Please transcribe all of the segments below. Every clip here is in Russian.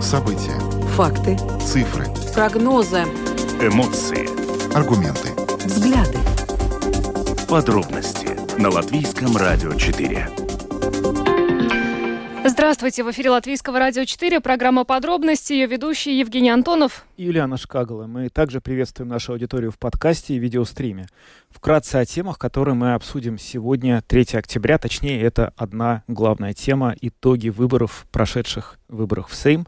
События. Факты. Цифры. Прогнозы. Эмоции. Аргументы. Взгляды. Подробности на Латвийском радио 4. Здравствуйте, в эфире Латвийского радио 4, программа «Подробности», ее ведущий Евгений Антонов. И Юлиана Шкагала. Мы также приветствуем нашу аудиторию в подкасте и видеостриме. Вкратце о темах, которые мы обсудим сегодня, 3 октября. Точнее, это одна главная тема – итоги выборов, прошедших выборах в Сейм.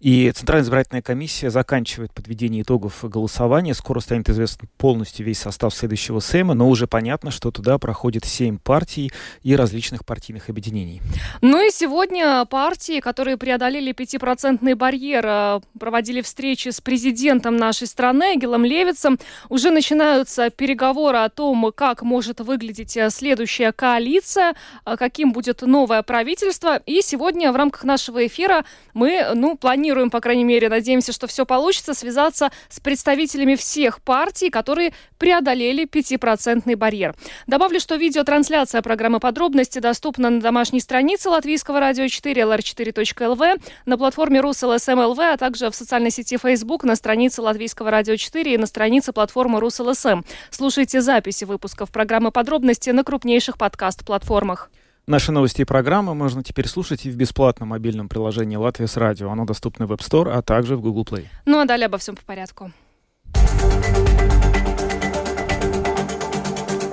И Центральная избирательная комиссия заканчивает подведение итогов голосования. Скоро станет известен полностью весь состав следующего Сейма, но уже понятно, что туда проходит 7 партий и различных партийных объединений. Ну и сегодня партии, которые преодолели 5% барьер, э, проводили встречи с президентом нашей страны Гелом Левицем. Уже начинаются переговоры о том, как может выглядеть э, следующая коалиция, э, каким будет новое правительство. И сегодня в рамках нашего эфира мы, ну, планируем, по крайней мере, надеемся, что все получится, связаться с представителями всех партий, которые преодолели 5% барьер. Добавлю, что видеотрансляция программы «Подробности» доступна на домашней странице Латвийского радио 4 lr4.lv, на платформе RusLSM.lv, а также в социальной сети Facebook на странице Латвийского радио 4 и на странице платформы RusLSM. Слушайте записи выпусков программы «Подробности» на крупнейших подкаст-платформах. Наши новости и программы можно теперь слушать и в бесплатном мобильном приложении «Латвия с радио». Оно доступно в App Store, а также в Google Play. Ну а далее обо всем по порядку.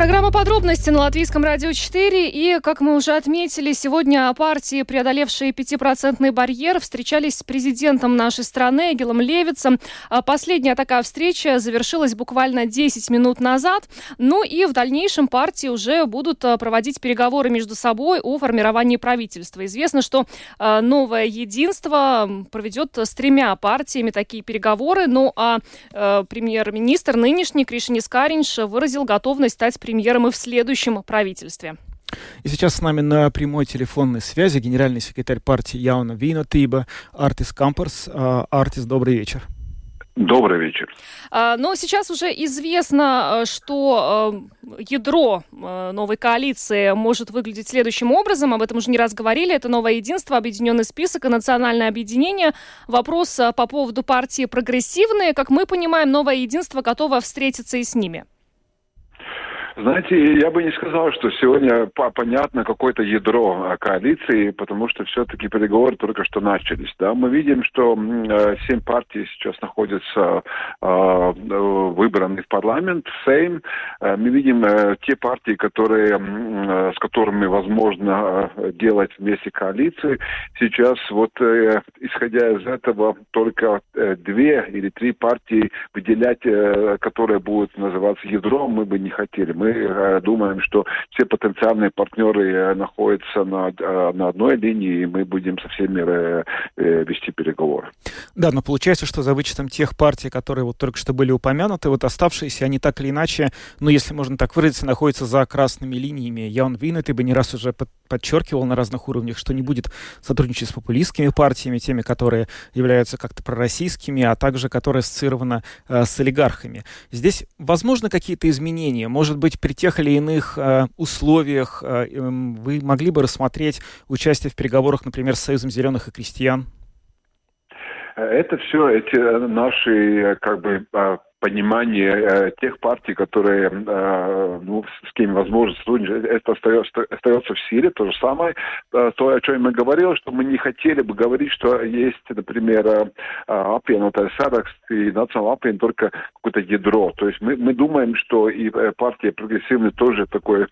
Программа «Подробности» на Латвийском радио 4. И, как мы уже отметили, сегодня партии, преодолевшие 5% барьер, встречались с президентом нашей страны Эгилом Левицем. А последняя такая встреча завершилась буквально 10 минут назад. Ну и в дальнейшем партии уже будут а, проводить переговоры между собой о формировании правительства. Известно, что а, новое единство проведет с тремя партиями такие переговоры. Ну а премьер-министр нынешний Кришинис Каринш выразил готовность стать премьером и в следующем правительстве. И сейчас с нами на прямой телефонной связи генеральный секретарь партии Яуна Вина Тиба Артис Камперс. А, Артис, добрый вечер. Добрый вечер. А, но сейчас уже известно, э, что ядро новой коалиции может выглядеть следующим образом. Об этом уже не раз говорили. Это новое единство, объединенный список и национальное объединение. Вопрос по поводу партии прогрессивные. Как мы понимаем, новое единство готово встретиться и с ними. Знаете, я бы не сказал, что сегодня понятно какое-то ядро коалиции, потому что все-таки переговоры только что начались. Да? Мы видим, что э, семь партий сейчас находятся э, выбраны в парламент, в Сейм. Э, мы видим те партии, которые, с которыми возможно делать вместе коалиции. Сейчас вот исходя из этого только две или три партии выделять, которые будут называться ядром, мы бы не хотели. Мы э, думаем, что все потенциальные партнеры э, находятся на, э, на одной линии, и мы будем со всеми вести переговоры. Да, но получается, что за вычетом тех партий, которые вот только что были упомянуты, вот оставшиеся, они так или иначе, ну, если можно так выразиться, находятся за красными линиями. Ян Винет, бы не раз уже подчеркивал на разных уровнях, что не будет сотрудничать с популистскими партиями, теми, которые являются как-то пророссийскими, а также которые ассоциированы э, с олигархами. Здесь возможно какие-то изменения? Может быть, при тех или иных э, условиях э, эм, вы могли бы рассмотреть участие в переговорах, например, с Союзом зеленых и крестьян? Это все эти наши как бы понимание э, тех партий, которые, э, ну, с кем возможно сотрудничать, это остается, остается в силе. То же самое, э, то, о чем мы говорили, что мы не хотели бы говорить, что есть, например, э, аппиенутая саракс и национал аппиен только какое-то ядро. То есть мы, мы думаем, что и э, партия прогрессивный тоже такой, э,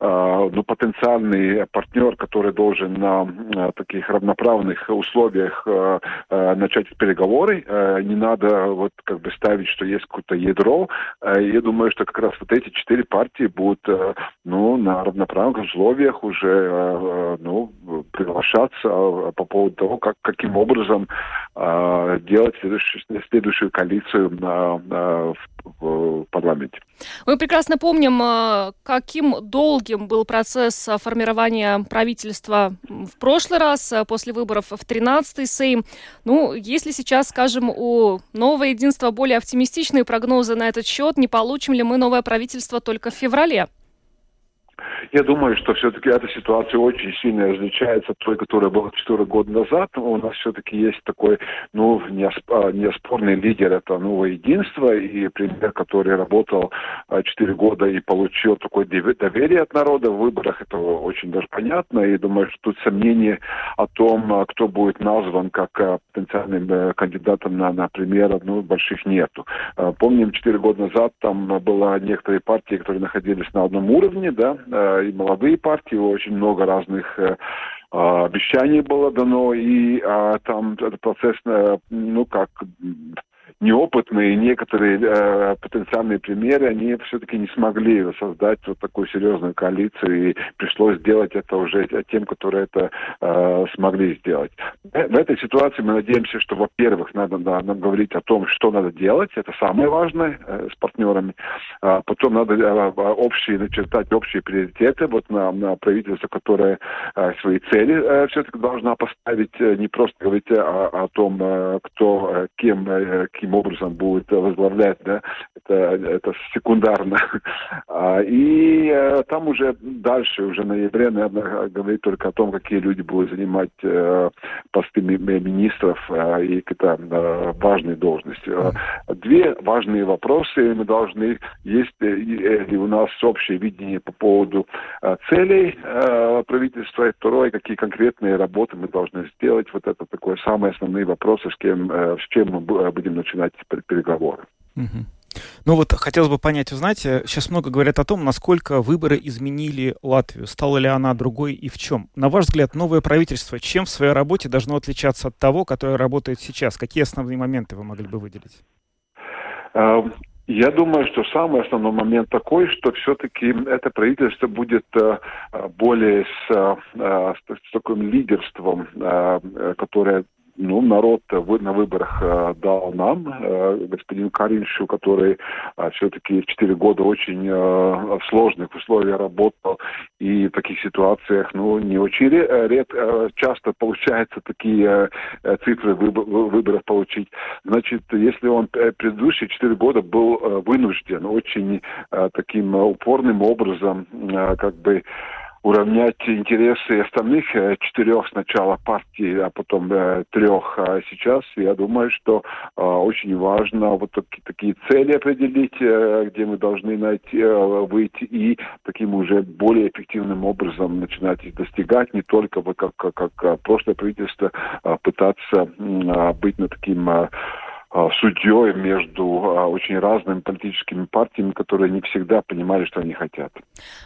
ну, потенциальный партнер, который должен на э, таких равноправных условиях э, э, начать переговоры. Э, не надо вот как бы ставить, что есть какое-то ядро. Э, я думаю, что как раз вот эти четыре партии будут э, ну, на равноправных условиях уже э, ну, приглашаться по поводу того, как, каким образом делать следующую, следующую коалицию в, в парламенте. Мы прекрасно помним, каким долгим был процесс формирования правительства в прошлый раз, после выборов в 13-й Сейм. Ну, если сейчас, скажем, у нового единства более оптимистичные прогнозы на этот счет, не получим ли мы новое правительство только в феврале? Я думаю, что все-таки эта ситуация очень сильно различается от той, которая была 4 года назад. У нас все-таки есть такой, ну, а, неоспорный лидер, это новое единство, и премьер, который работал 4 а, года и получил такое доверие от народа в выборах, это очень даже понятно, и думаю, что тут сомнений о том, а, кто будет назван как потенциальным э, кандидатом на, на премьера, ну, больших нету. Помним, 4 года назад там было некоторые партии, которые находились на одном уровне, да, и молодые партии, очень много разных э, а, обещаний было дано, и а, там этот процесс, э, ну, как неопытные некоторые э, потенциальные премьеры, они все-таки не смогли создать вот такую серьезную коалицию, и пришлось сделать это уже тем, которые это э, смогли сделать. В этой ситуации мы надеемся, что, во-первых, надо нам говорить о том, что надо делать, это самое важное э, с партнерами. А потом надо э, общие, начертать общие приоритеты вот на, на правительство, которое э, свои цели э, все-таки должна поставить, э, не просто говорить о, о том, э, кто, э, кем, э, кем образом будет возглавлять, да, это, это секундарно. А, и э, там уже дальше, уже в ноябре, наверное, говорить только о том, какие люди будут занимать э, посты министров э, и какие-то важные должности. Две важные вопросы мы должны, есть ли у нас общее видение по поводу целей правительства, и второе, какие конкретные работы мы должны сделать. Вот это такое самые основные вопросы, с кем, с чем мы будем начинать начинать переговоры. Угу. Ну вот хотелось бы понять, вы знаете, сейчас много говорят о том, насколько выборы изменили Латвию. Стала ли она другой и в чем? На ваш взгляд, новое правительство чем в своей работе должно отличаться от того, которое работает сейчас? Какие основные моменты вы могли бы выделить? А, я думаю, что самый основной момент такой, что все-таки это правительство будет э, более с, э, с таким лидерством, э, которое ну, народ на выборах э, дал нам, э, господин Кариншу, который э, все-таки 4 года очень в сложных условиях работал, и в таких ситуациях, ну, не очень редко, часто получается такие цифры выборов получить. Значит, если он предыдущие 4 года был вынужден очень таким упорным образом, как бы, уравнять интересы остальных э, четырех сначала партий, а потом э, трех а сейчас. Я думаю, что э, очень важно вот такие, такие цели определить, где мы должны найти, выйти и таким уже более эффективным образом начинать их достигать, не только вот как, как, как прошлое правительство пытаться быть на таким судьей между а, очень разными политическими партиями, которые не всегда понимали, что они хотят.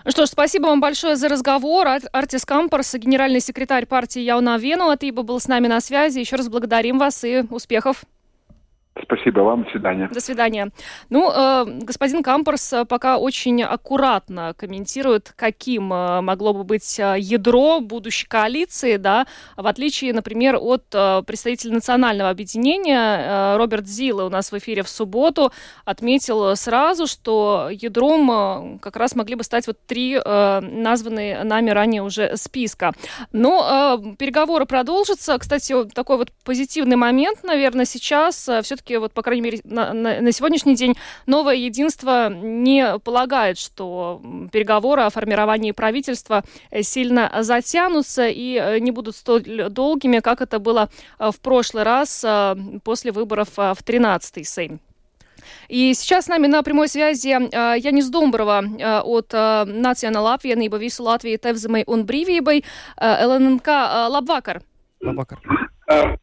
Ну что ж, спасибо вам большое за разговор. Артис Кампорс, генеральный секретарь партии Яуна Вену, Атиба был с нами на связи. Еще раз благодарим вас и успехов. Спасибо вам, до свидания. До свидания. Ну, э, господин Кампорс пока очень аккуратно комментирует, каким э, могло бы быть э, ядро будущей коалиции, да, в отличие, например, от э, представителя национального объединения э, Роберт Зилла у нас в эфире в субботу отметил сразу, что ядром э, как раз могли бы стать вот три э, названные нами ранее уже списка. Но э, переговоры продолжатся. Кстати, такой вот позитивный момент, наверное, сейчас э, все-таки все-таки, вот, по крайней мере, на, на, на сегодняшний день новое единство не полагает, что переговоры о формировании правительства э, сильно затянутся и э, не будут столь долгими, как это было э, в прошлый раз после выборов в 13-й Сейм. И сейчас с нами на прямой связи э, Янис Домброва э, от э, Национāla apvienība visu Latviju tevzemai un brīvībai. LNK, labvakar! Labvakar!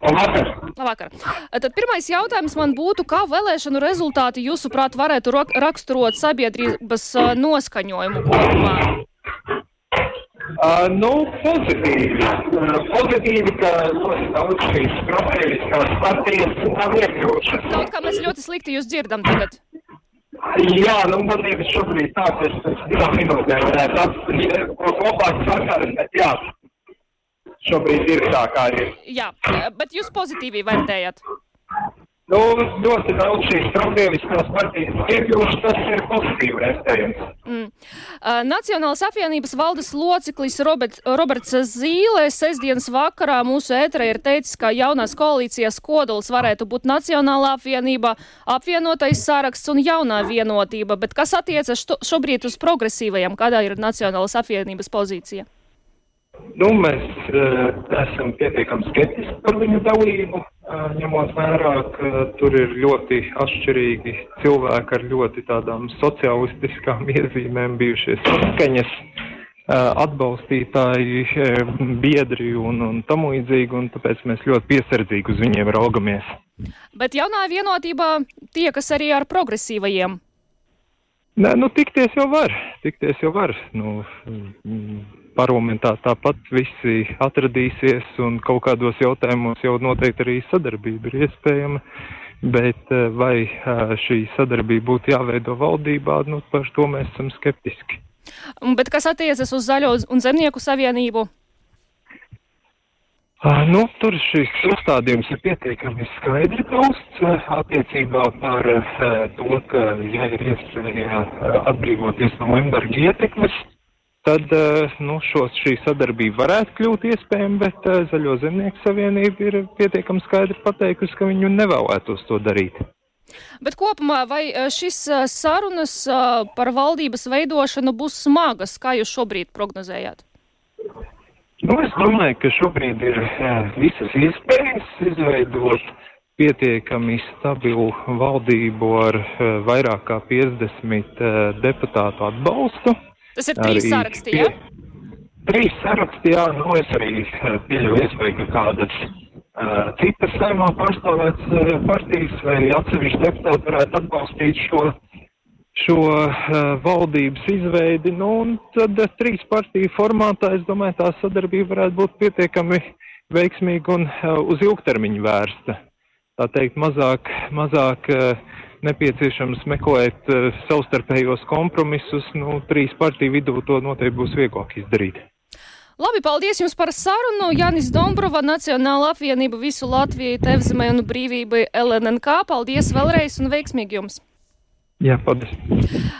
Labvakar. Labvakar. Tad pirmais jautājums man būtu, kā vēlēšanu rezultāti jūsuprāt varētu raksturot sabiedrības noskaņojumu kopumā? Uh, nu, pozitīvi. Uh, pozitīvi, ka ļoti daudz šīs profēliskās partijas nav iekļūšas. Kaut kā mēs ļoti slikti jūs dzirdam tagad. Jā, nu, man liekas, šobrīd tāds, es pēc divām minūtēm varētu atrast, ko kopā sakaras, bet jā šobrīd ir tā, kā ir. Jā, bet jūs pozitīvi vērtējat? Nu, ļoti daudz šīs progrēviskās partijas iekļūst, tas ir pozitīvi restējums. Mm. Uh, Nacionālas apvienības valdes loceklis Robert, Roberts Zīle sestdienas vakarā mūsu ēterē ir teicis, ka jaunās koalīcijas kodols varētu būt Nacionālā apvienība, apvienotais saraksts un jaunā vienotība, bet kas attiecas šo, šobrīd uz progresīvajiem, kādā ir Nacionālas apvienības pozīcija? Nu, mēs uh, esam pietiekami skeptiski par viņu dalību, uh, ņemot vērā, ka tur ir ļoti atšķirīgi cilvēki ar ļoti tādām socialistiskām iezīmēm bijušies saskaņas uh, atbalstītāji, biedri un, un tam līdzīgi, un tāpēc mēs ļoti piesardzīgi uz viņiem raugamies. Bet jaunā vienotība tiekas arī ar progresīvajiem. Nē, nu, tikties jau var, tikties jau var. Nu, mm, parlamentā tāpat visi atradīsies un kaut kādos jautājumos jau noteikti arī sadarbība ir iespējama. Bet eh, vai eh, šī sadarbība būtu jāveido valdībā, nu, par to mēs esam skeptiski. Bet kas attiecas uz Zaļo un Zemnieku savienību? Uh, nu, tur šis uzstādījums ir pietiekami skaidri pausts uh, attiecībā par to, ka, ja ir iespēja atbrīvoties no embarga ietekmes, tad uh, nu, šos, šī sadarbība varētu kļūt iespējama, bet uh, Zaļo zemnieku savienība ir pietiekami skaidri pateikusi, ka viņu nevēlētos to darīt. Bet kopumā vai uh, šis sarunas par valdības veidošanu būs smagas, kā jūs šobrīd prognozējāt? Nu, es domāju, ka šobrīd ir jā, visas iespējas izveidot pietiekami stabilu valdību ar vairāk kā 50 uh, deputātu atbalstu. Tas ir trīs saraksti, jā? Trīs saraksti, jā, nu es arī pieļauju iespēju, ka kādas uh, citas saimā pārstāvētas uh, partijas vai atsevišķi deputāti varētu atbalstīt šo šo uh, valdības izveidi, nu, un tad uh, trīs partiju formātā, es domāju, tā sadarbība varētu būt pietiekami veiksmīga un uh, uz ilgtermiņu vērsta. Tā teikt, mazāk, mazāk uh, nepieciešams meklēt uh, savstarpējos kompromisus, nu, trīs partiju vidū to noteikti būs vieglāk izdarīt. Labi, paldies jums par sarunu. Janis Dombrova, Nacionāla apvienība visu Latviju, Tevzemē un brīvībai LNNK. Paldies vēlreiz un veiksmīgi jums! Я подожди.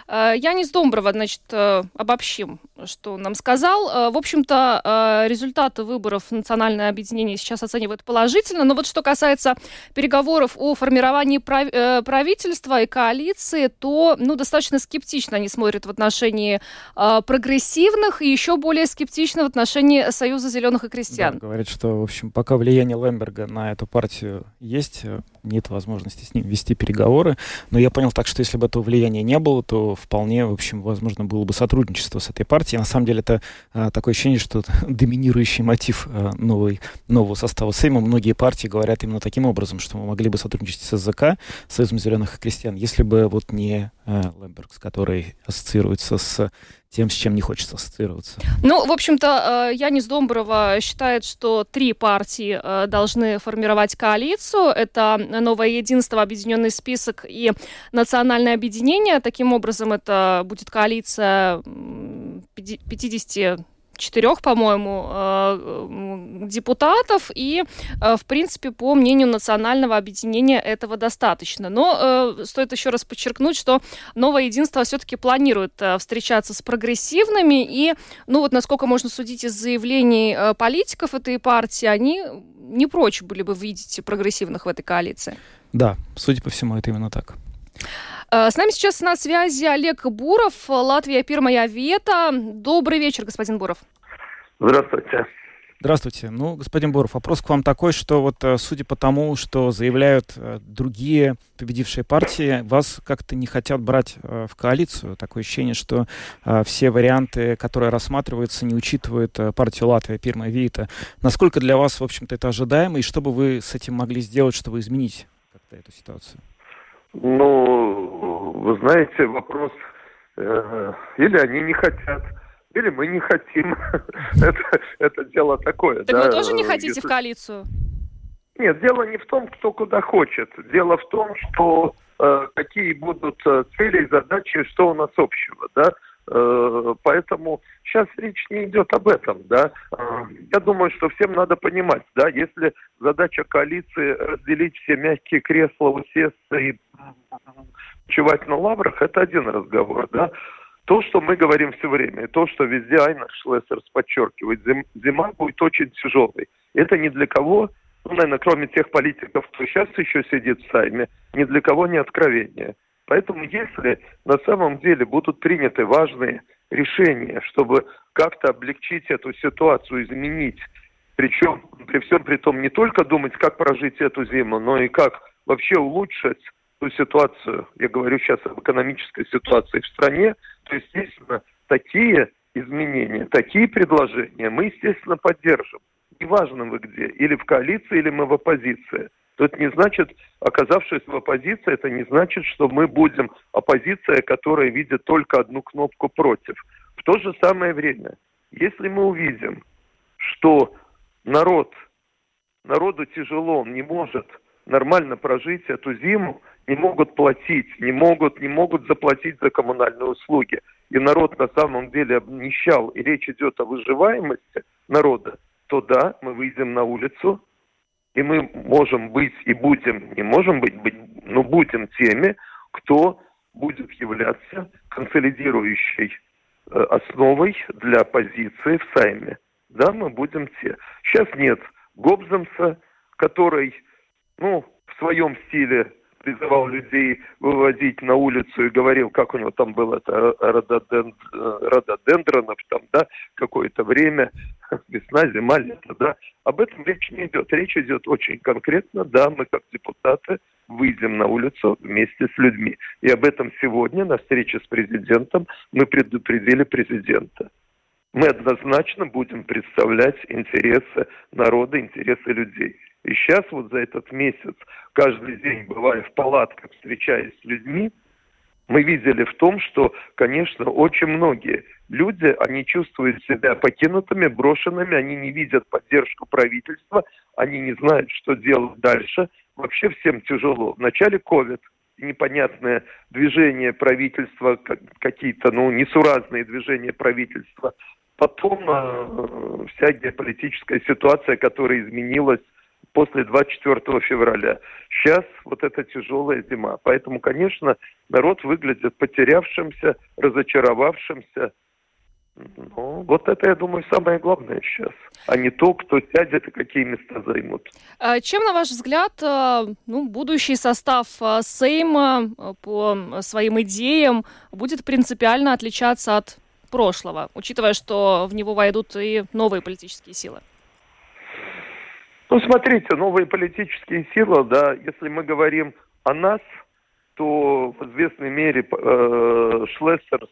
Янис Домброва, значит, обобщим, Что нам сказал. В общем-то, результаты выборов национальное объединение сейчас оценивает положительно. Но вот что касается переговоров о формировании правительства и коалиции, то ну, достаточно скептично они смотрят в отношении прогрессивных и еще более скептично в отношении Союза зеленых и крестьян. Да, говорят, что, в общем, пока влияние Лемберга на эту партию есть, нет возможности с ним вести переговоры. Но я понял так, что если бы этого влияния не было, то вполне, в общем, возможно было бы сотрудничество с этой партией. На самом деле это а, такое ощущение, что доминирующий мотив а, новой, нового состава Сейма. Многие партии говорят именно таким образом, что мы могли бы сотрудничать с СЗК, Союзом зеленых крестьян, если бы вот не Лембергс, который ассоциируется с тем, с чем не хочется ассоциироваться. Ну, в общем-то, Янис Домброва считает, что три партии должны формировать коалицию. Это Новое единство, Объединенный список и Национальное объединение. Таким образом, это будет коалиция 50 четырех, по-моему, депутатов, и, в принципе, по мнению национального объединения этого достаточно. Но стоит еще раз подчеркнуть, что новое единство все-таки планирует встречаться с прогрессивными, и, ну вот, насколько можно судить из заявлений политиков этой партии, они не прочь были бы видеть прогрессивных в этой коалиции. Да, судя по всему, это именно так. С нами сейчас на связи Олег Буров, Латвия Первая Вета. Добрый вечер, господин Буров. Здравствуйте. Здравствуйте. Ну, господин Буров, вопрос к вам такой, что вот судя по тому, что заявляют другие победившие партии, вас как-то не хотят брать в коалицию. Такое ощущение, что все варианты, которые рассматриваются, не учитывают партию Латвия, Пирма Вита. Насколько для вас, в общем-то, это ожидаемо, и что бы вы с этим могли сделать, чтобы изменить как-то эту ситуацию? Ну, вы знаете, вопрос, э, или они не хотят, или мы не хотим. это, это дело такое. Так да, вы тоже не хотите если... в коалицию? Нет, дело не в том, кто куда хочет. Дело в том, что э, какие будут цели и задачи, что у нас общего, да. Э, поэтому сейчас речь не идет об этом, да. Э, я думаю, что всем надо понимать, да, если задача коалиции разделить все мягкие кресла, усесться и чевать на лаврах, это один разговор, да. То, что мы говорим все время, и то, что везде Айна Шлессерс подчеркивает, зима будет очень тяжелой. Это ни для кого, ну, наверное, кроме тех политиков, кто сейчас еще сидит в Сайме, ни для кого не откровение. Поэтому если на самом деле будут приняты важные решения, чтобы как-то облегчить эту ситуацию, изменить, причем при всем при том не только думать, как прожить эту зиму, но и как вообще улучшить ту ситуацию, я говорю сейчас об экономической ситуации в стране, то, естественно, такие изменения, такие предложения мы, естественно, поддержим. Неважно вы где, или в коалиции, или мы в оппозиции – то это не значит, оказавшись в оппозиции, это не значит, что мы будем оппозиция, которая видит только одну кнопку против. В то же самое время, если мы увидим, что народ, народу тяжело, он не может нормально прожить эту зиму, не могут платить, не могут, не могут заплатить за коммунальные услуги, и народ на самом деле обнищал, и речь идет о выживаемости народа, то да, мы выйдем на улицу, и мы можем быть и будем, не можем быть, быть но будем теми, кто будет являться консолидирующей э, основой для позиции в Сайме. Да, мы будем те. Сейчас нет Гобземса, который, ну, в своем стиле призывал людей выводить на улицу и говорил, как у него там было это рододен, рододендронов, там, да, какое-то время, весна, зима, лето, да. Об этом речь не идет. Речь идет очень конкретно, да, мы как депутаты выйдем на улицу вместе с людьми. И об этом сегодня на встрече с президентом мы предупредили президента. Мы однозначно будем представлять интересы народа, интересы людей. И сейчас вот за этот месяц, каждый день бывая в палатках, встречаясь с людьми, мы видели в том, что, конечно, очень многие люди, они чувствуют себя покинутыми, брошенными, они не видят поддержку правительства, они не знают, что делать дальше. Вообще всем тяжело. В начале COVID непонятное движение правительства, какие-то, ну, несуразные движения правительства. Потом э, вся геополитическая ситуация, которая изменилась после 24 февраля. Сейчас вот эта тяжелая зима. Поэтому, конечно, народ выглядит потерявшимся, разочаровавшимся. Ну, вот это, я думаю, самое главное сейчас, а не то, кто сядет и какие места займут. А чем, на ваш взгляд, э, ну, будущий состав э, Сейма э, по своим идеям будет принципиально отличаться от прошлого, учитывая, что в него войдут и новые политические силы? Ну, смотрите, новые политические силы, да, если мы говорим о нас, то в известной мере э, Шлессерс,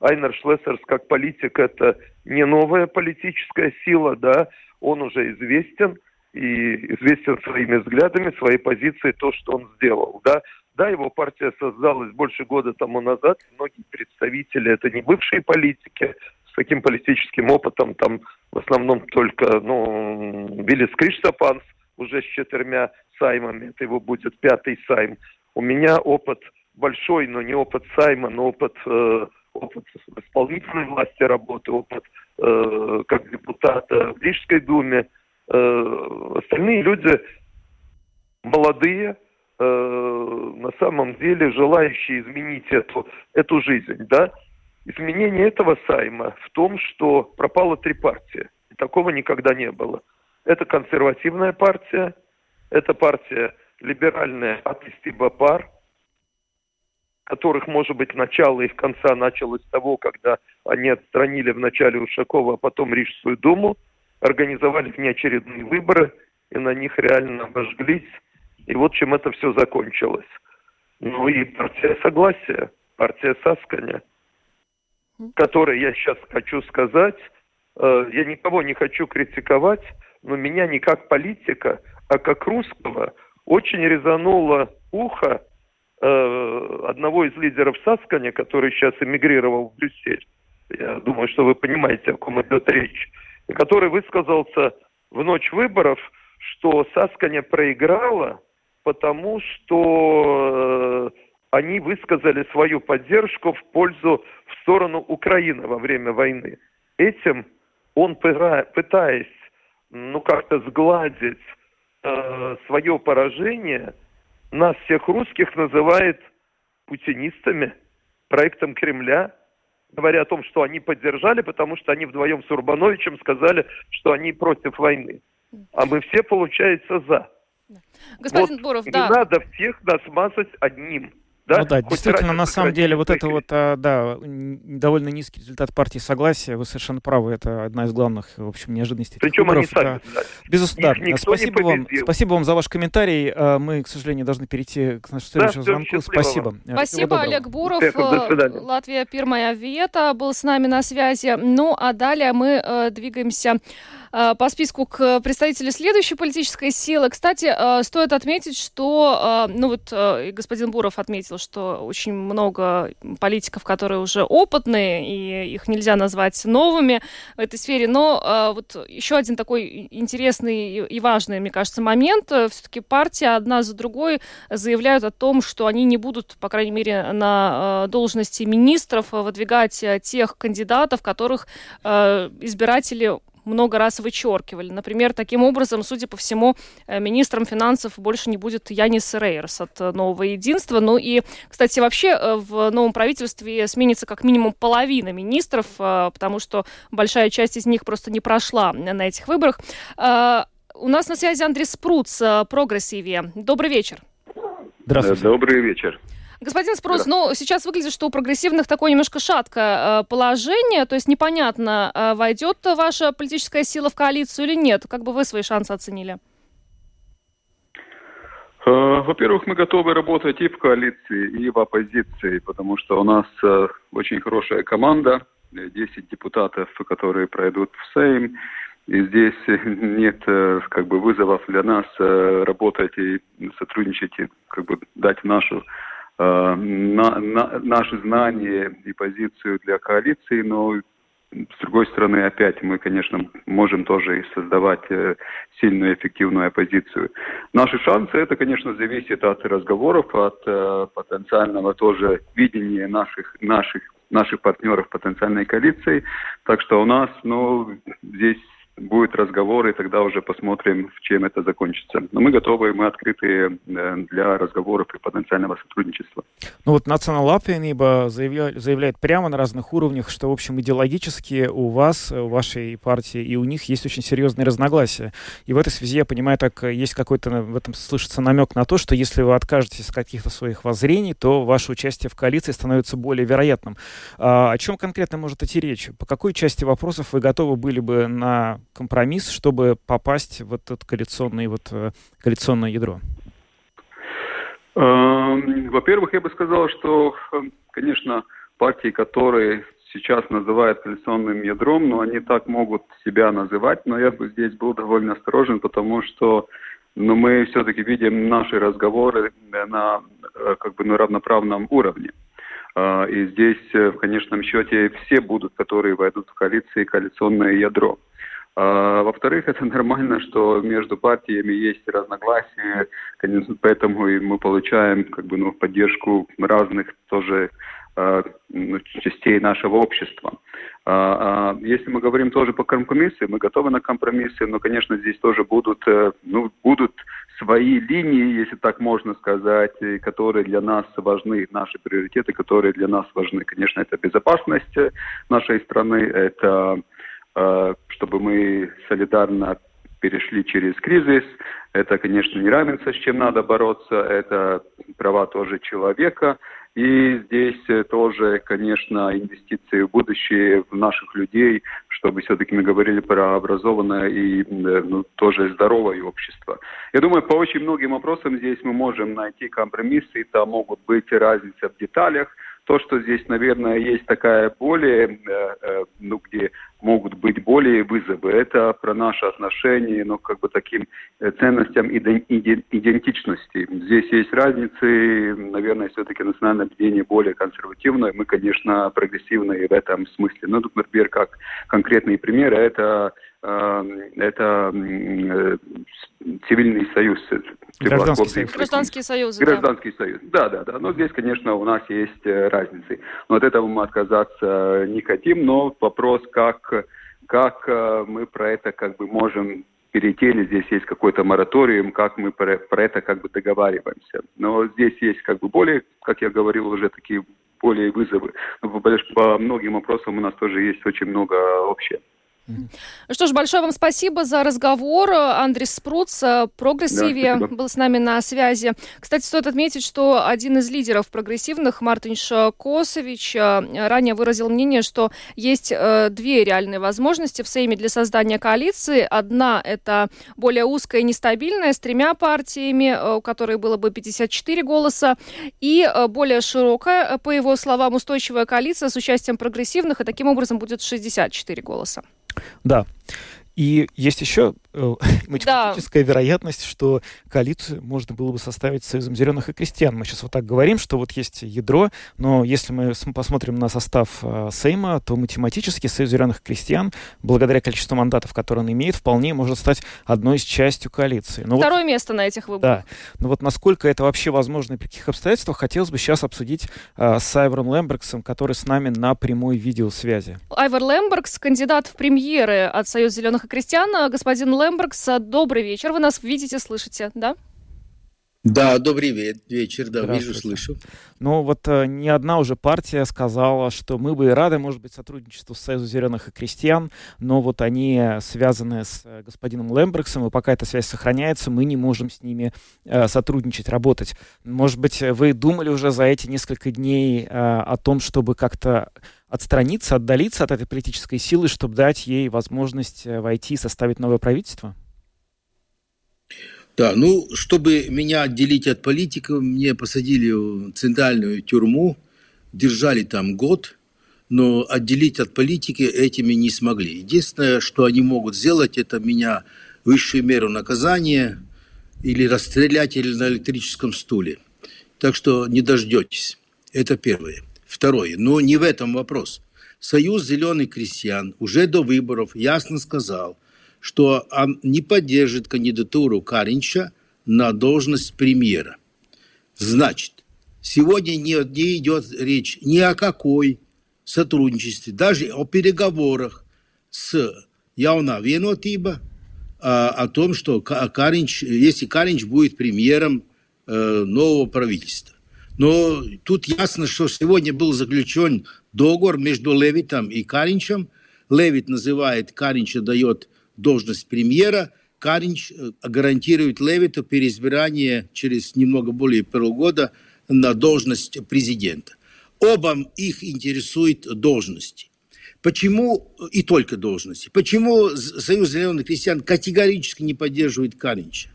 Айнер Шлессерс как политик это не новая политическая сила, да, он уже известен и известен своими взглядами, своей позицией, то, что он сделал, да. Да, его партия создалась больше года тому назад, многие представители это не бывшие политики, с таким политическим опытом, там в основном только, ну, Виллис Криштапанс уже с четырьмя саймами, это его будет пятый сайм. У меня опыт большой, но не опыт сайма, но опыт, э, опыт исполнительной власти работы, опыт э, как депутата в Рижской думе. Э, остальные люди молодые, э, на самом деле желающие изменить эту, эту жизнь, да, Изменение этого сайма в том, что пропало три партии. Такого никогда не было. Это консервативная партия, это партия либеральная от Истибапар, которых, может быть, начало их конца началось с того, когда они отстранили вначале Ушакова, а потом Рижскую думу, организовали внеочередные выборы, и на них реально обожглись. И вот чем это все закончилось. Ну и партия Согласия, партия Сасканя – которые я сейчас хочу сказать, э, я никого не хочу критиковать, но меня не как политика, а как русского очень резануло ухо э, одного из лидеров Сасканя, который сейчас эмигрировал в Брюссель. Я думаю, что вы понимаете, о ком идет речь. Который высказался в ночь выборов, что Сасканя проиграла, потому что э, они высказали свою поддержку в пользу сторону Украины во время войны. Этим он, пытаясь ну, как-то сгладить э, свое поражение, нас всех русских называет путинистами, проектом Кремля, говоря о том, что они поддержали, потому что они вдвоем с Урбановичем сказали, что они против войны. А мы все, получается, за. Господин вот Буров, не да. надо всех нас мазать одним. Да, ну да, Хоть действительно, на самом деле, вот это вот, а, да, довольно низкий результат партии согласия, вы совершенно правы, это одна из главных, в общем, неожиданностей. Причем выборов. они сами да. Безусловно, да. спасибо вам, спасибо вам за ваш комментарий. А, мы, к сожалению, должны перейти к нашему следующему да, звонку. Спасибо. Спасибо, Олег Буров, э, Латвия Пирмая Вета был с нами на связи. Ну, а далее мы э, двигаемся по списку к представителю следующей политической силы. Кстати, э, стоит отметить, что, э, ну вот господин Буров отметил, что очень много политиков, которые уже опытные, и их нельзя назвать новыми в этой сфере. Но вот еще один такой интересный и важный, мне кажется, момент. Все-таки партия одна за другой заявляют о том, что они не будут, по крайней мере, на должности министров выдвигать тех кандидатов, которых избиратели много раз вычеркивали. Например, таким образом, судя по всему, э, министром финансов больше не будет Янис Рейерс от э, Нового Единства. Ну и, кстати, вообще э, в новом правительстве сменится как минимум половина министров, потому что большая часть из них просто не прошла на этих выборах. У нас на связи Андрей Спруц, Прогрессиве. Добрый вечер. Здравствуйте. Добрый вечер. Господин Спрос, да. ну, сейчас выглядит, что у прогрессивных такое немножко шаткое э, положение, то есть непонятно, э, войдет ваша политическая сила в коалицию или нет. Как бы вы свои шансы оценили? Э, во-первых, мы готовы работать и в коалиции, и в оппозиции, потому что у нас очень хорошая команда, 10 депутатов, которые пройдут в Сейм, и здесь нет как бы вызовов для нас работать и сотрудничать, и как бы дать нашу на, на, наши знания и позицию для коалиции, но с другой стороны, опять мы, конечно, можем тоже и создавать э, сильную эффективную оппозицию. Наши шансы, это, конечно, зависит от разговоров, от э, потенциального тоже видения наших, наших, наших партнеров потенциальной коалиции. Так что у нас, ну, здесь будет разговор, и тогда уже посмотрим, чем это закончится. Но мы готовы, мы открыты э, для разговоров и потенциального сотрудничества. Ну вот Национал Лапиниба заявляет, заявляет прямо на разных уровнях, что, в общем, идеологически у вас, у вашей партии и у них есть очень серьезные разногласия. И в этой связи, я понимаю, так есть какой-то в этом слышится намек на то, что если вы откажетесь от каких-то своих воззрений, то ваше участие в коалиции становится более вероятным. А, о чем конкретно может идти речь? По какой части вопросов вы готовы были бы на компромисс, чтобы попасть в это коалиционное, вот, э, коалиционное ядро? Эм, во-первых, я бы сказал, что, эм, конечно, партии, которые сейчас называют коалиционным ядром, но они так могут себя называть, но я бы здесь был довольно осторожен, потому что ну, мы все-таки видим наши разговоры на э, как бы на равноправном уровне. Э, и здесь в конечном счете все будут, которые войдут в коалиции, коалиционное ядро. А, во-вторых, это нормально, что между партиями есть разногласия, конечно, поэтому и мы получаем как бы, ну, поддержку разных тоже а, ну, частей нашего общества. А, если мы говорим тоже по компромиссу, мы готовы на компромиссы, но, конечно, здесь тоже будут, э, ну, будут свои линии, если так можно сказать, которые для нас важны, наши приоритеты, которые для нас важны. Конечно, это безопасность нашей страны, это чтобы мы солидарно перешли через кризис. Это, конечно, неравенство, с чем надо бороться, это права тоже человека. И здесь тоже, конечно, инвестиции в будущее, в наших людей, чтобы все-таки мы говорили про образованное и ну, тоже здоровое общество. Я думаю, по очень многим вопросам здесь мы можем найти компромиссы, там могут быть разницы в деталях, то, что здесь, наверное, есть такая более, э, э, ну, где могут быть более вызовы. Это про наши отношения, но как бы таким э, ценностям идентичности. Здесь есть разницы. Наверное, все-таки национальное объединение более консервативное. Мы, конечно, прогрессивные в этом смысле. Ну, например, как конкретные примеры, это Эм, это э, цивильный союз. Гражданский союз. Гражданский союз. Гражданский да. союз. Да, да, да. Но здесь, конечно, у нас есть э, разницы. Но от этого мы отказаться не хотим. Но вопрос, как, как э, мы про это как бы можем перейти, или здесь есть какой-то мораториум, как мы про, про это как бы договариваемся. Но здесь есть как бы более, как я говорил, уже такие более вызовы. По многим вопросам у нас тоже есть очень много общего. Что ж, большое вам спасибо за разговор. Андрис Спруц, э, Прогрессиве, да, был с нами на связи. Кстати, стоит отметить, что один из лидеров прогрессивных, Мартинш Косович, э, ранее выразил мнение, что есть э, две реальные возможности в Сейме для создания коалиции. Одна – это более узкая и нестабильная, с тремя партиями, у которой было бы 54 голоса, и более широкая, по его словам, устойчивая коалиция с участием прогрессивных, и таким образом будет 64 голоса. Да. И есть еще математическая да. вероятность, что коалицию можно было бы составить Союзом зеленых и крестьян. Мы сейчас вот так говорим, что вот есть ядро, но если мы посмотрим на состав э, Сейма, то математически Союз зеленых и крестьян, благодаря количеству мандатов, которые он имеет, вполне может стать одной из частью коалиции. Но Второе вот, место на этих выборах. Да. Но вот насколько это вообще возможно и при каких обстоятельствах, хотелось бы сейчас обсудить э, с Айвором Лембергсом, который с нами на прямой видеосвязи. Айвор Лембергс, кандидат в премьеры от Союза зеленых и крестьян. Господин Лембергс, добрый вечер. Вы нас видите, слышите, да? Да, добрый вечер, да, вижу, слышу. Ну вот э, не одна уже партия сказала, что мы бы и рады, может быть, сотрудничеству с Союзом зеленых и крестьян, но вот они связаны с э, господином Лембрексом, и пока эта связь сохраняется, мы не можем с ними э, сотрудничать, работать. Может быть, вы думали уже за эти несколько дней э, о том, чтобы как-то отстраниться, отдалиться от этой политической силы, чтобы дать ей возможность э, войти и составить новое правительство? Да, ну, чтобы меня отделить от политиков, мне посадили в центральную тюрьму, держали там год, но отделить от политики этими не смогли. Единственное, что они могут сделать, это меня высшую меру наказания или расстрелять или на электрическом стуле. Так что не дождетесь. Это первое. Второе. Но не в этом вопрос. Союз зеленых крестьян уже до выборов ясно сказал – что он не поддержит кандидатуру Каринча на должность премьера. Значит, сегодня не, не идет речь ни о какой сотрудничестве, даже о переговорах с Яуна Венотиба, а, о том, что Каринч, если Каринч будет премьером э, нового правительства. Но тут ясно, что сегодня был заключен договор между Левитом и Каринчем. Левит называет, Каринча дает должность премьера, Каринч э, гарантирует Левиту переизбрание через немного более полугода на должность президента. Оба их интересует должности. Почему, э, и только должности, почему Союз зеленых крестьян категорически не поддерживает Каринча?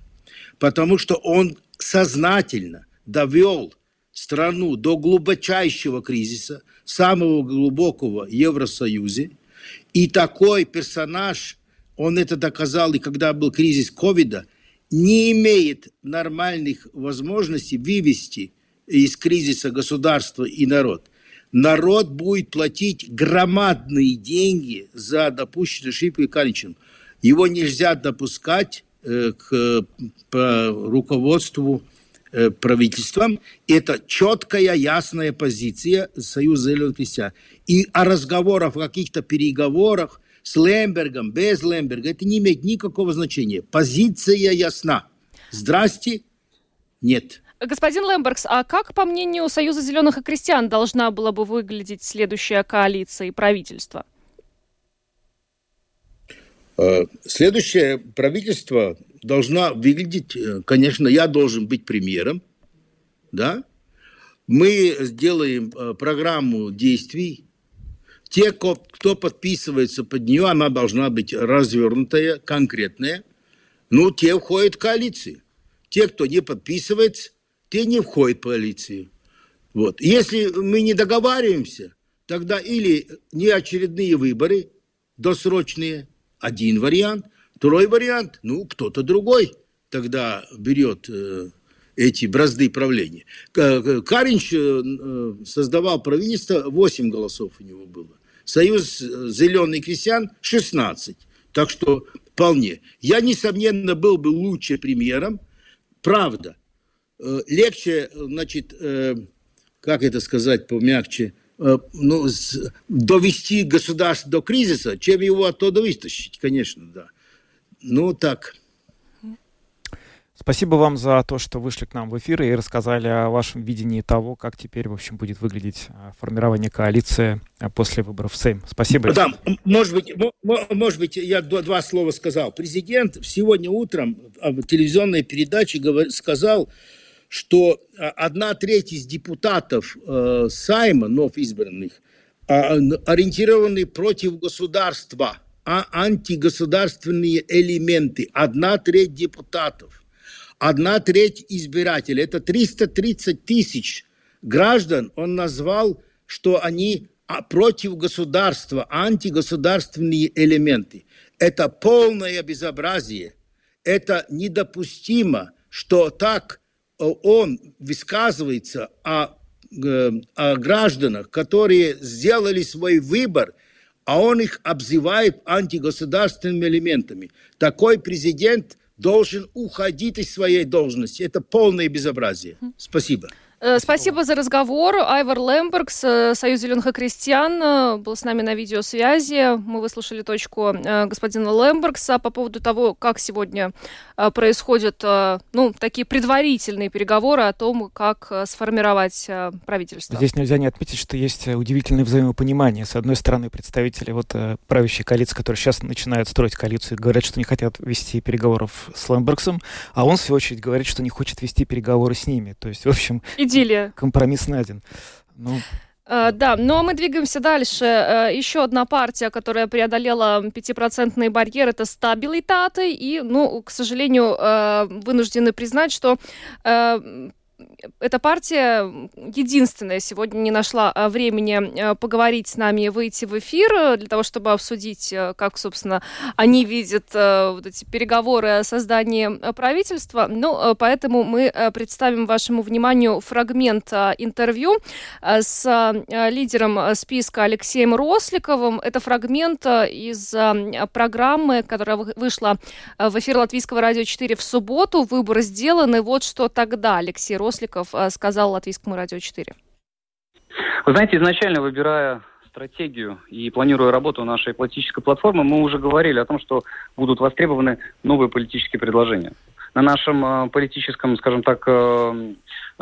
Потому что он сознательно довел страну до глубочайшего кризиса, самого глубокого в Евросоюзе, и такой персонаж – он это доказал и когда был кризис ковида, не имеет нормальных возможностей вывести из кризиса государство и народ. Народ будет платить громадные деньги за допущенную ошибку Каличем. Его нельзя допускать э, к по руководству э, правительством. Это четкая, ясная позиция Союза зеленых крестьян. И о разговорах, о каких-то переговорах с Лембергом, без Лемберга, это не имеет никакого значения. Позиция ясна. Здрасте, нет. Господин Лембергс, а как, по мнению Союза зеленых и крестьян, должна была бы выглядеть следующая коалиция и правительство? Э, следующее правительство должна выглядеть, э, конечно, я должен быть премьером, да, мы сделаем э, программу действий, те, кто подписывается под нее, она должна быть развернутая, конкретная. Ну, те входят в коалицию. Те, кто не подписывается, те не входят в коалицию. Вот. Если мы не договариваемся, тогда или не очередные выборы, досрочные, один вариант. Второй вариант, ну, кто-то другой тогда берет э, эти бразды правления. Каринч э, создавал правительство, 8 голосов у него было. Союз зеленых крестьян 16. Так что вполне. Я, несомненно, был бы лучше премьером. Правда. Э, легче, значит, э, как это сказать помягче, э, ну, довести государство до кризиса, чем его оттуда вытащить, конечно, да. Ну, так. Спасибо вам за то, что вышли к нам в эфир и рассказали о вашем видении того, как теперь, в общем, будет выглядеть а, формирование коалиции а, после выборов в Сейм. Спасибо. Да, может быть, может быть, я два слова сказал. Президент сегодня утром в телевизионной передаче сказал, что а, одна треть из депутатов э, Сайма, нов избранных, ориентированы против государства, а антигосударственные элементы. Одна треть депутатов одна треть избирателей, это 330 тысяч граждан, он назвал, что они а, против государства, антигосударственные элементы. Это полное безобразие. Это недопустимо, что так он высказывается о, э, о гражданах, которые сделали свой выбор, а он их обзывает антигосударственными элементами. Такой президент – должен уходить из своей должности. Это полное безобразие. Спасибо. Э, спасибо за разговор. Айвар Лембергс, э, Союз зеленых и крестьян, э, был с нами на видеосвязи. Мы выслушали точку господина Лембергса по поводу того, как сегодня происходят ну, такие предварительные переговоры о том, как сформировать правительство. Здесь нельзя не отметить, что есть удивительное взаимопонимание. С одной стороны, представители вот правящей коалиции, которые сейчас начинают строить коалицию, говорят, что не хотят вести переговоров с Лембергсом, а он, в свою очередь, говорит, что не хочет вести переговоры с ними. То есть, в общем, Идиллия. Компромисс найден. Ну, Uh, да, но мы двигаемся дальше. Uh, еще одна партия, которая преодолела пятипроцентный барьер, это стабилитаты. И, ну, к сожалению, uh, вынуждены признать, что эта партия единственная сегодня не нашла а, времени а, поговорить с нами и выйти в эфир э, для того, чтобы обсудить, э, как, собственно, они видят э, вот эти переговоры о создании правительства. Ну, поэтому мы представим вашему вниманию фрагмент интервью с лидером списка Алексеем Росликовым. Это фрагмент из программы, которая вышла в эфир Латвийского радио 4 в субботу. Выбор сделан, и вот что тогда Алексей Росликов э, сказал Латвийскому радио 4. Вы знаете, изначально выбирая стратегию и планируя работу нашей политической платформы, мы уже говорили о том, что будут востребованы новые политические предложения. На нашем э, политическом, скажем так, э,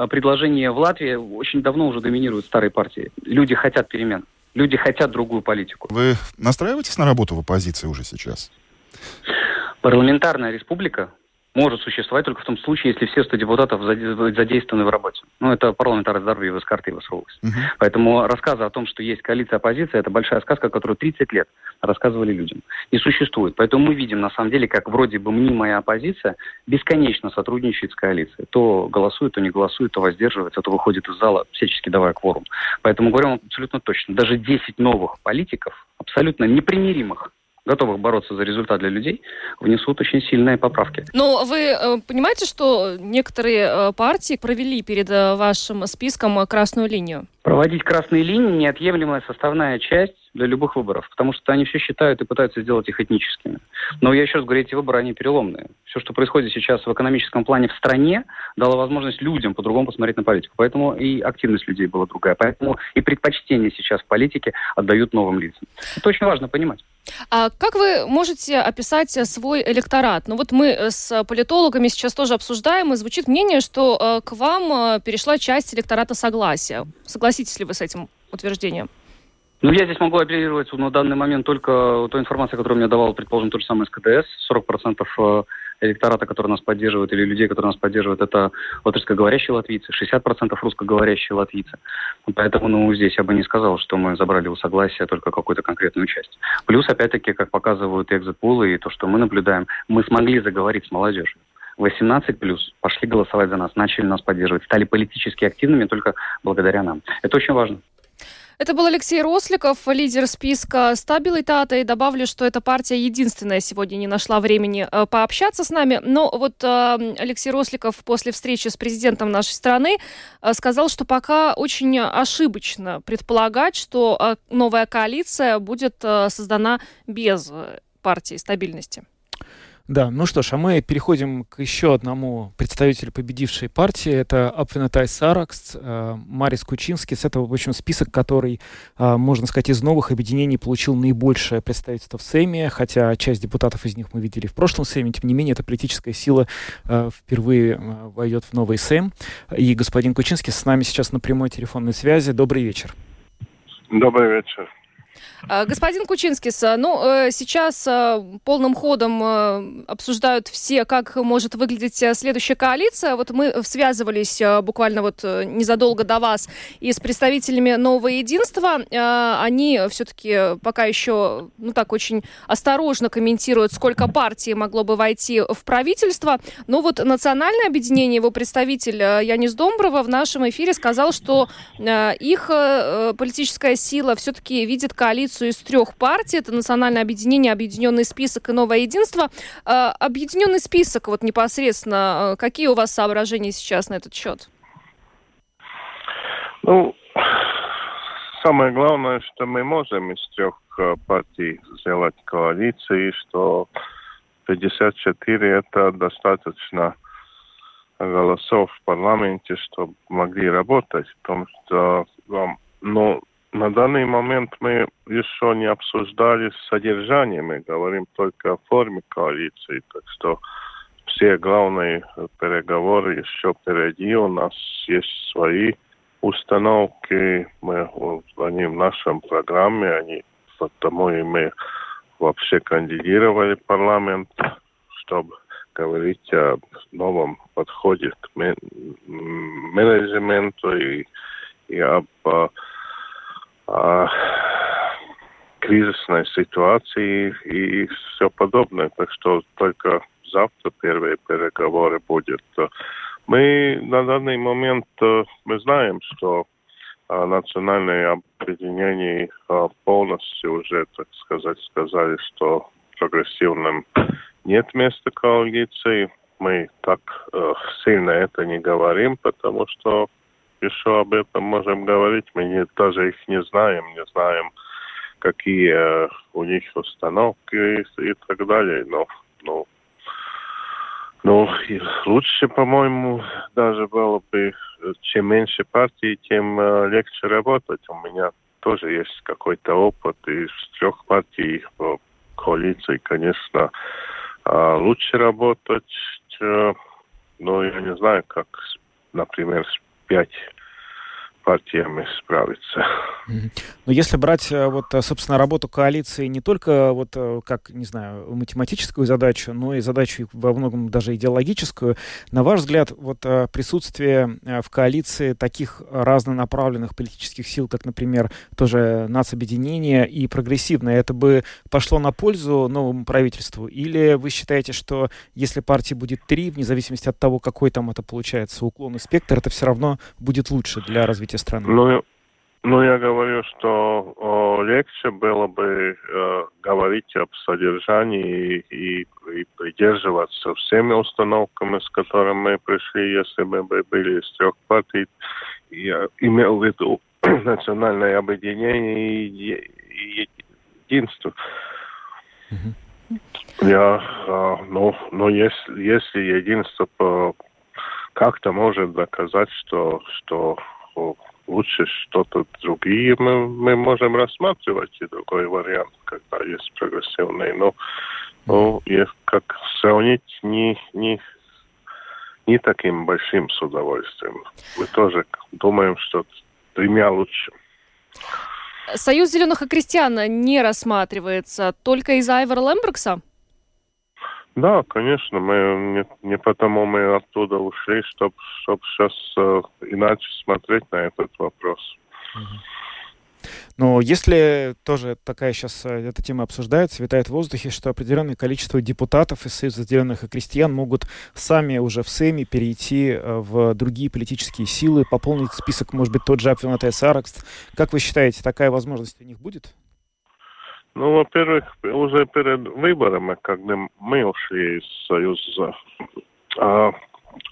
предложении в Латвии очень давно уже доминируют старые партии. Люди хотят перемен. Люди хотят другую политику. Вы настраиваетесь на работу в оппозиции уже сейчас? Парламентарная республика может существовать только в том случае, если все 100 депутатов задействованы в работе. Ну, это парламентарное здоровье в карты и uh-huh. Поэтому рассказы о том, что есть коалиция оппозиция, это большая сказка, которую 30 лет рассказывали людям. И существует. Поэтому мы видим, на самом деле, как вроде бы мнимая оппозиция бесконечно сотрудничает с коалицией. То голосует, то не голосует, то воздерживается, то выходит из зала, всячески давая кворум. Поэтому говорим абсолютно точно. Даже 10 новых политиков, абсолютно непримиримых готовых бороться за результат для людей, внесут очень сильные поправки. Но вы э, понимаете, что некоторые э, партии провели перед э, вашим списком красную линию? Проводить красные линии – неотъемлемая составная часть для любых выборов, потому что они все считают и пытаются сделать их этническими. Но я еще раз говорю, эти выборы, они переломные. Все, что происходит сейчас в экономическом плане в стране, дало возможность людям по-другому посмотреть на политику. Поэтому и активность людей была другая. Поэтому и предпочтение сейчас в политике отдают новым лицам. Это очень важно понимать. А как вы можете описать свой электорат? Ну вот мы с политологами сейчас тоже обсуждаем, и звучит мнение, что э, к вам э, перешла часть электората согласия. Согласитесь ли вы с этим утверждением? Ну, я здесь могу апеллировать на данный момент только той информации, которую мне давал, предположим, тот же самый СКДС. 40% э, электората, который нас поддерживает, или людей, которые нас поддерживают, это латышскоговорящие латвийцы, 60% русскоговорящие латвийцы. Поэтому, ну, здесь я бы не сказал, что мы забрали у согласия только какую-то конкретную часть. Плюс, опять-таки, как показывают экзит-пулы и то, что мы наблюдаем, мы смогли заговорить с молодежью. 18 плюс пошли голосовать за нас, начали нас поддерживать, стали политически активными только благодаря нам. Это очень важно. Это был Алексей Росликов, лидер списка Стабилитата. И добавлю, что эта партия единственная сегодня не нашла времени э, пообщаться с нами. Но вот э, Алексей Росликов после встречи с президентом нашей страны э, сказал, что пока очень ошибочно предполагать, что новая коалиция будет создана без партии стабильности. Да, ну что ж, а мы переходим к еще одному представителю победившей партии. Это Апвенатай Саракс, э, Марис Кучинский. С этого, в общем, список, который, э, можно сказать, из новых объединений получил наибольшее представительство в Сейме, хотя часть депутатов из них мы видели в прошлом Сейме. Тем не менее, эта политическая сила э, впервые войдет в новый Сейм. И господин Кучинский с нами сейчас на прямой телефонной связи. Добрый вечер. Добрый вечер. А, господин Кучинскис, ну, э, сейчас э, полным ходом э, обсуждают все, как может выглядеть следующая коалиция. Вот мы связывались буквально вот незадолго до вас и с представителями Нового Единства. Они все-таки пока еще, ну так, очень осторожно комментируют, сколько партий могло бы войти в правительство. Но вот Национальное объединение, его представитель Янис Домброва в нашем эфире сказал, что их политическая сила все-таки видит коалицию коалицию из трех партий. Это Национальное объединение, Объединенный список и Новое единство. Э, объединенный список, вот непосредственно, э, какие у вас соображения сейчас на этот счет? Ну, самое главное, что мы можем из трех э, партий сделать коалиции, что 54 это достаточно голосов в парламенте, чтобы могли работать, потому что ну, на данный момент мы еще не обсуждали содержание, мы говорим только о форме коалиции, так что все главные переговоры еще впереди, у нас есть свои установки, мы, они в нашем программе, они потому и мы вообще кандидировали в парламент, чтобы говорить о новом подходе к менеджменту и, и об а, кризисной ситуации и все подобное. Так что только завтра первые переговоры будут. Мы на данный момент э, мы знаем, что а, национальные объединения а, полностью уже, так сказать, сказали, что прогрессивным нет места коалиции. Мы так э, сильно это не говорим, потому что еще об этом можем говорить. Мы не, даже их не знаем, не знаем, какие э, у них установки и, и так далее. Но, ну, ну, лучше, по-моему, даже было бы, чем меньше партий, тем э, легче работать. У меня тоже есть какой-то опыт из трех партий в коалиции, конечно, э, лучше работать. Э, но я не знаю, как, например, с пять партиями справиться. Но если брать э, вот, э, собственно, работу коалиции не только вот э, как, не знаю, математическую задачу, но и задачу во многом даже идеологическую, на ваш взгляд, вот присутствие в коалиции таких разнонаправленных политических сил, как, например, тоже нацобъединение и прогрессивное, это бы пошло на пользу новому правительству? Или вы считаете, что если партии будет три, вне зависимости от того, какой там это получается уклон и спектр, это все равно будет лучше для развития развития страны? Ну, ну я говорю, что о, легче было бы э, говорить об содержании и, и, и придерживаться всеми установками, с которыми мы пришли, если мы бы были из трех партий. Я имел в виду национальное объединение и, и единство. Mm-hmm. Я, э, ну, но если, если единство по, как-то может доказать, что, что лучше что-то другие мы, мы можем рассматривать и другой вариант, когда есть прогрессивный. Но, но если как сравнить не, не, не таким большим с удовольствием. Мы тоже думаем, что тремя лучше. Союз зеленых и крестьян не рассматривается только из-за Айвара Лембрекса? Да, конечно, мы не, не потому мы оттуда ушли, чтобы чтоб сейчас э, иначе смотреть на этот вопрос. Но если тоже такая сейчас э, эта тема обсуждается, витает в воздухе, что определенное количество депутатов из Союза зеленых и крестьян могут сами уже в Сейме перейти э, в другие политические силы, пополнить список, может быть, тот же Апвинатая Саракст. Как вы считаете, такая возможность у них будет? Ну, во-первых, уже перед выборами, когда мы ушли из Союза, а,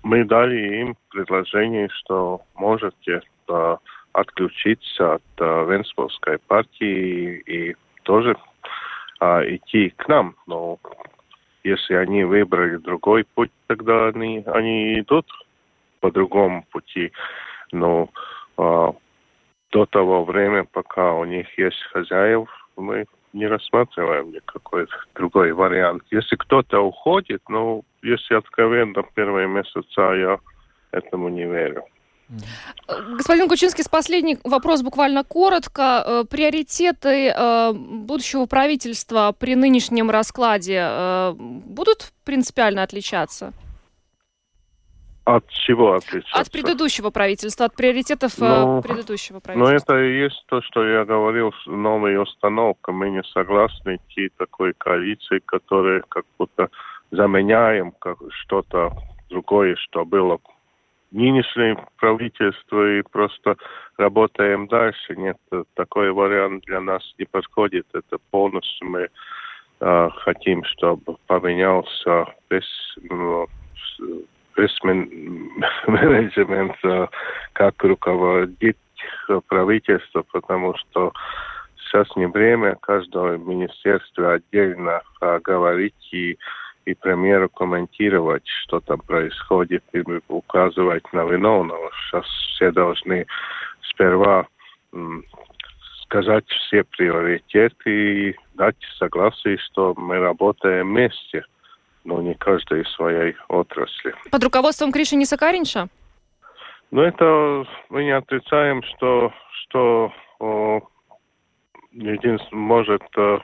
мы дали им предложение, что можете а, отключиться от а, Венспилской партии и, тоже идти к нам. Но если они выбрали другой путь, тогда они, они идут по другому пути. Но до того времени, пока у них есть хозяев, мы не рассматриваем никакой другой вариант. Если кто-то уходит, ну, если откровенно, первые месяца я этому не верю. Господин Кучинский, последний вопрос буквально коротко. Э, приоритеты э, будущего правительства при нынешнем раскладе э, будут принципиально отличаться? От чего отличаться? От предыдущего правительства, от приоритетов ну, предыдущего правительства. Ну, это и есть то, что я говорил, новая установка. Мы не согласны идти такой коалиции, которая как будто заменяем как что-то другое, что было нынешнее правительство, и просто работаем дальше. Нет, такой вариант для нас не подходит. Это полностью мы э, хотим, чтобы поменялся весь ну, весь менеджмент, как руководить правительство, потому что сейчас не время каждого министерства отдельно а, говорить и, и премьеру комментировать, что там происходит, и указывать на виновного. Сейчас все должны сперва сказать все приоритеты и дать согласие, что мы работаем вместе но не каждая из своей отрасли. Под руководством Кришини Сакаринша? Ну, это мы не отрицаем, что, что о, единственное, может, э,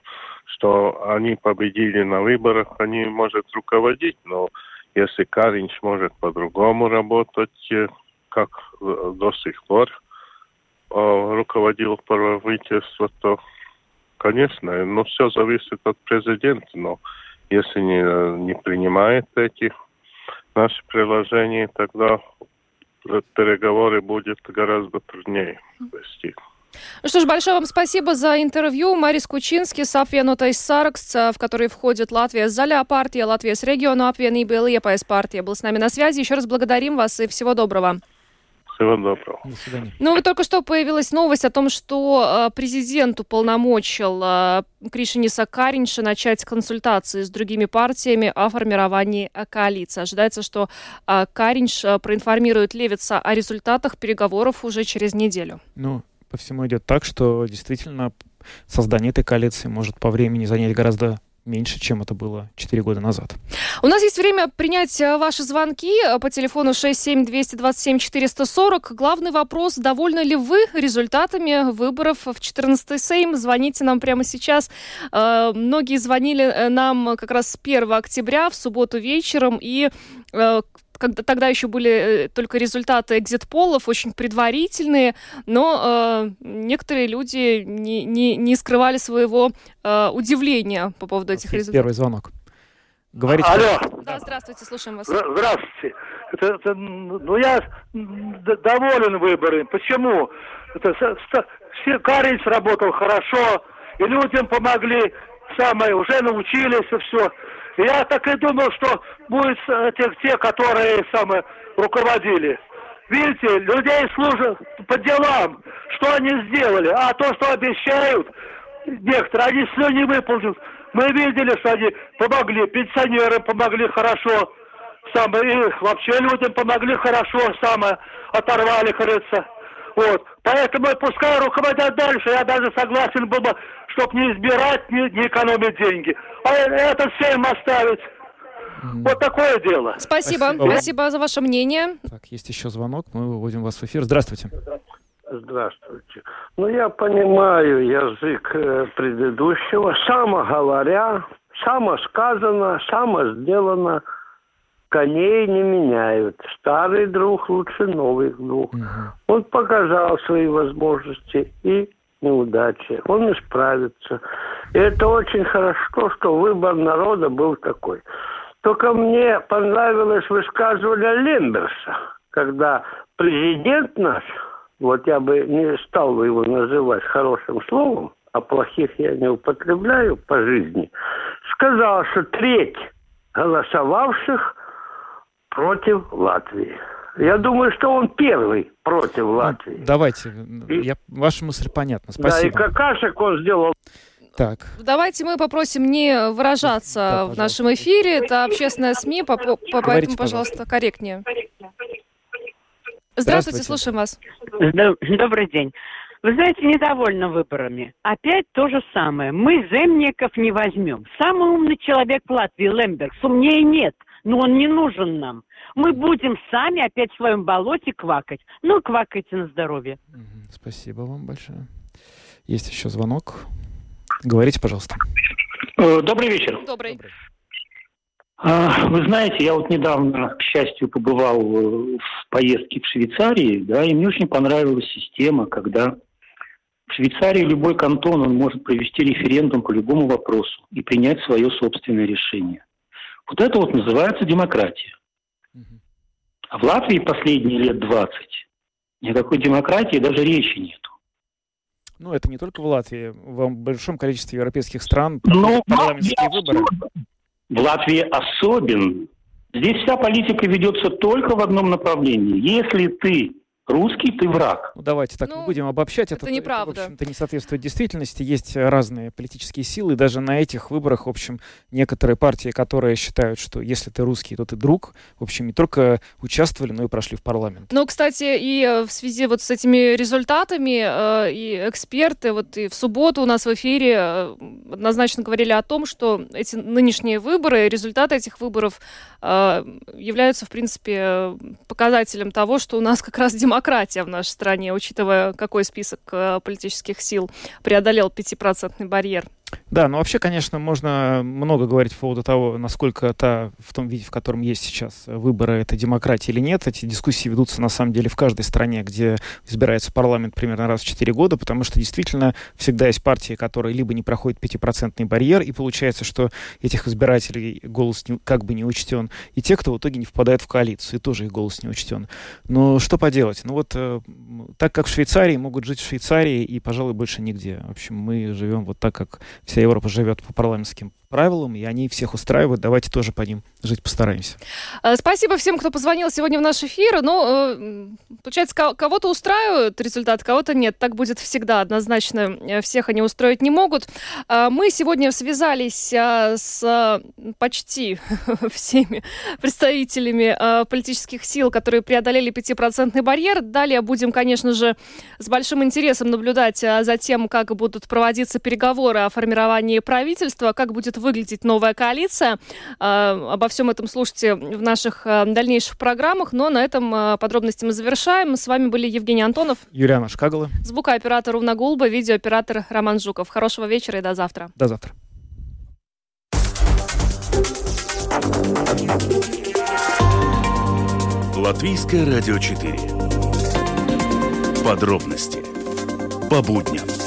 что они победили на выборах, они может руководить, но если Каринч может по-другому работать, э, как э, до сих пор руководил правительство, то, конечно, но все зависит от президента, но если не, не принимает эти наши приложения, тогда переговоры будет гораздо труднее вести. Ну что ж, большое вам спасибо за интервью. Марис Кучинский, Apvienotais saraksts, в который входит Latvijas Zaļā partija, Latvijas Reģionu apvienība и Liepājas partija, был с нами на связи. Еще раз благодарим вас и всего доброго. Всего доброго. До свидания. Ну, вот только что появилась новость о том, что э, президент уполномочил э, Кришиниса Каринша начать консультации с другими партиями о формировании э, коалиции. Ожидается, что Каринш проинформирует Левица о результатах переговоров уже через неделю. Ну, по всему идет так, что действительно создание этой коалиции может по времени занять гораздо меньше, чем это было 4 года назад. У нас есть время принять э, ваши звонки э, по телефону 67-227-440. Главный вопрос, довольны ли вы результатами выборов в 14-й Сейм? Звоните нам прямо сейчас. Э, многие звонили нам как раз с 1 октября в субботу вечером, и когда тогда еще были э, только результаты экзит-полов, очень предварительные, но э, некоторые люди не, не, не скрывали своего э, удивления по поводу этих результатов. Первый звонок. Говорите. Алло. Да, здравствуйте, слушаем вас. Здравствуйте. Это, это, ну, я доволен выборами. Почему? Это, все, Карич работал хорошо, и людям помогли, самое, уже научились, и все. Я так и думал, что будут те, те которые самые руководили. Видите, людей служат по делам, что они сделали, а то, что обещают, некоторые, они все не выполнят. Мы видели, что они помогли, пенсионерам помогли хорошо, самое, и вообще людям помогли хорошо, самое, оторвали, кажется. Вот. Поэтому пускай руководят дальше. Я даже согласен был бы, чтобы не избирать, не, не экономить деньги. А это всем оставить. Вот такое дело. Спасибо. Спасибо. Спасибо за ваше мнение. Так, есть еще звонок. Мы выводим вас в эфир. Здравствуйте. Здравствуйте. Ну, я понимаю язык э, предыдущего. Само говоря, само сказано, само сделано – коней не меняют. Старый друг лучше новых двух. Угу. Он показал свои возможности и неудачи, он исправится. И это очень хорошо, что выбор народа был такой. Только мне понравилось высказывание Лемберса, когда президент наш, вот я бы не стал его называть хорошим словом, а плохих я не употребляю по жизни, сказал, что треть голосовавших против Латвии. Я думаю, что он первый против ну, Латвии. Давайте, и... я, ваша мысль понятна. Спасибо. Да, и какашек он сделал так. Давайте мы попросим не выражаться да, в нашем эфире. Это общественная СМИ, по, по, поэтому, пожалуйста, корректнее. Здравствуйте, слушаем вас. Добрый день. Вы знаете, недовольны выборами. Опять то же самое. Мы земников не возьмем. Самый умный человек в Латвии, Лембергс, умнее нет. Но он не нужен нам. Мы будем сами опять в своем болоте квакать. Ну, квакайте на здоровье. Спасибо вам большое. Есть еще звонок. Говорите, пожалуйста. Э, добрый вечер. Добрый. А, вы знаете, я вот недавно, к счастью, побывал в поездке в Швейцарии, да, и мне очень понравилась система, когда в Швейцарии любой кантон он может провести референдум по любому вопросу и принять свое собственное решение. Вот это вот называется демократия. А в Латвии последние лет 20 никакой демократии даже речи нету. Ну, это не только в Латвии, в большом количестве европейских стран Но парламентские выборы. В Латвии особенно. Здесь вся политика ведется только в одном направлении. Если ты русский ты враг. Ну, давайте так ну, будем обобщать. Это, это неправда. Это, в общем-то, не соответствует действительности. Есть разные политические силы. Даже на этих выборах, в общем, некоторые партии, которые считают, что если ты русский, то ты друг, в общем, не только участвовали, но и прошли в парламент. Ну, кстати, и э, в связи вот с этими результатами э, и эксперты, вот и в субботу у нас в эфире э, однозначно говорили о том, что эти нынешние выборы, результаты этих выборов э, являются, в принципе, показателем того, что у нас как раз демократия демократия в нашей стране, учитывая, какой список э, политических сил преодолел пятипроцентный барьер. Да, ну вообще, конечно, можно много говорить по поводу того, насколько это в том виде, в котором есть сейчас выборы, это демократия или нет. Эти дискуссии ведутся на самом деле в каждой стране, где избирается парламент примерно раз в 4 года, потому что действительно всегда есть партии, которые либо не проходят пятипроцентный барьер, и получается, что этих избирателей голос не, как бы не учтен, и те, кто в итоге не впадает в коалицию, и тоже их голос не учтен. Но что поделать? Ну вот э, так как в Швейцарии могут жить в Швейцарии и, пожалуй, больше нигде. В общем, мы живем вот так, как вся Европа живет по парламентским правилам, и они всех устраивают. Давайте тоже по ним жить постараемся. Э, спасибо всем, кто позвонил сегодня в наш эфир. Ну, э, получается, кого-то устраивают результат, кого-то нет. Так будет всегда. Однозначно э, всех они устроить не могут. Мы сегодня связались с почти всеми представителями политических сил, которые преодолели пятипроцентный барьер. Далее будем, конечно же, с большим интересом наблюдать за тем, как будут проводиться переговоры о формировании правительства, как будет выглядеть новая коалиция. А, обо всем этом слушайте в наших а, дальнейших программах. Но на этом а, подробности мы завершаем. С вами были Евгений Антонов. Юлиана Шкагала. Звукооператор Уна Гулба, видеооператор Роман Жуков. Хорошего вечера и до завтра. До завтра. Латвийское радио 4. Подробности по будням.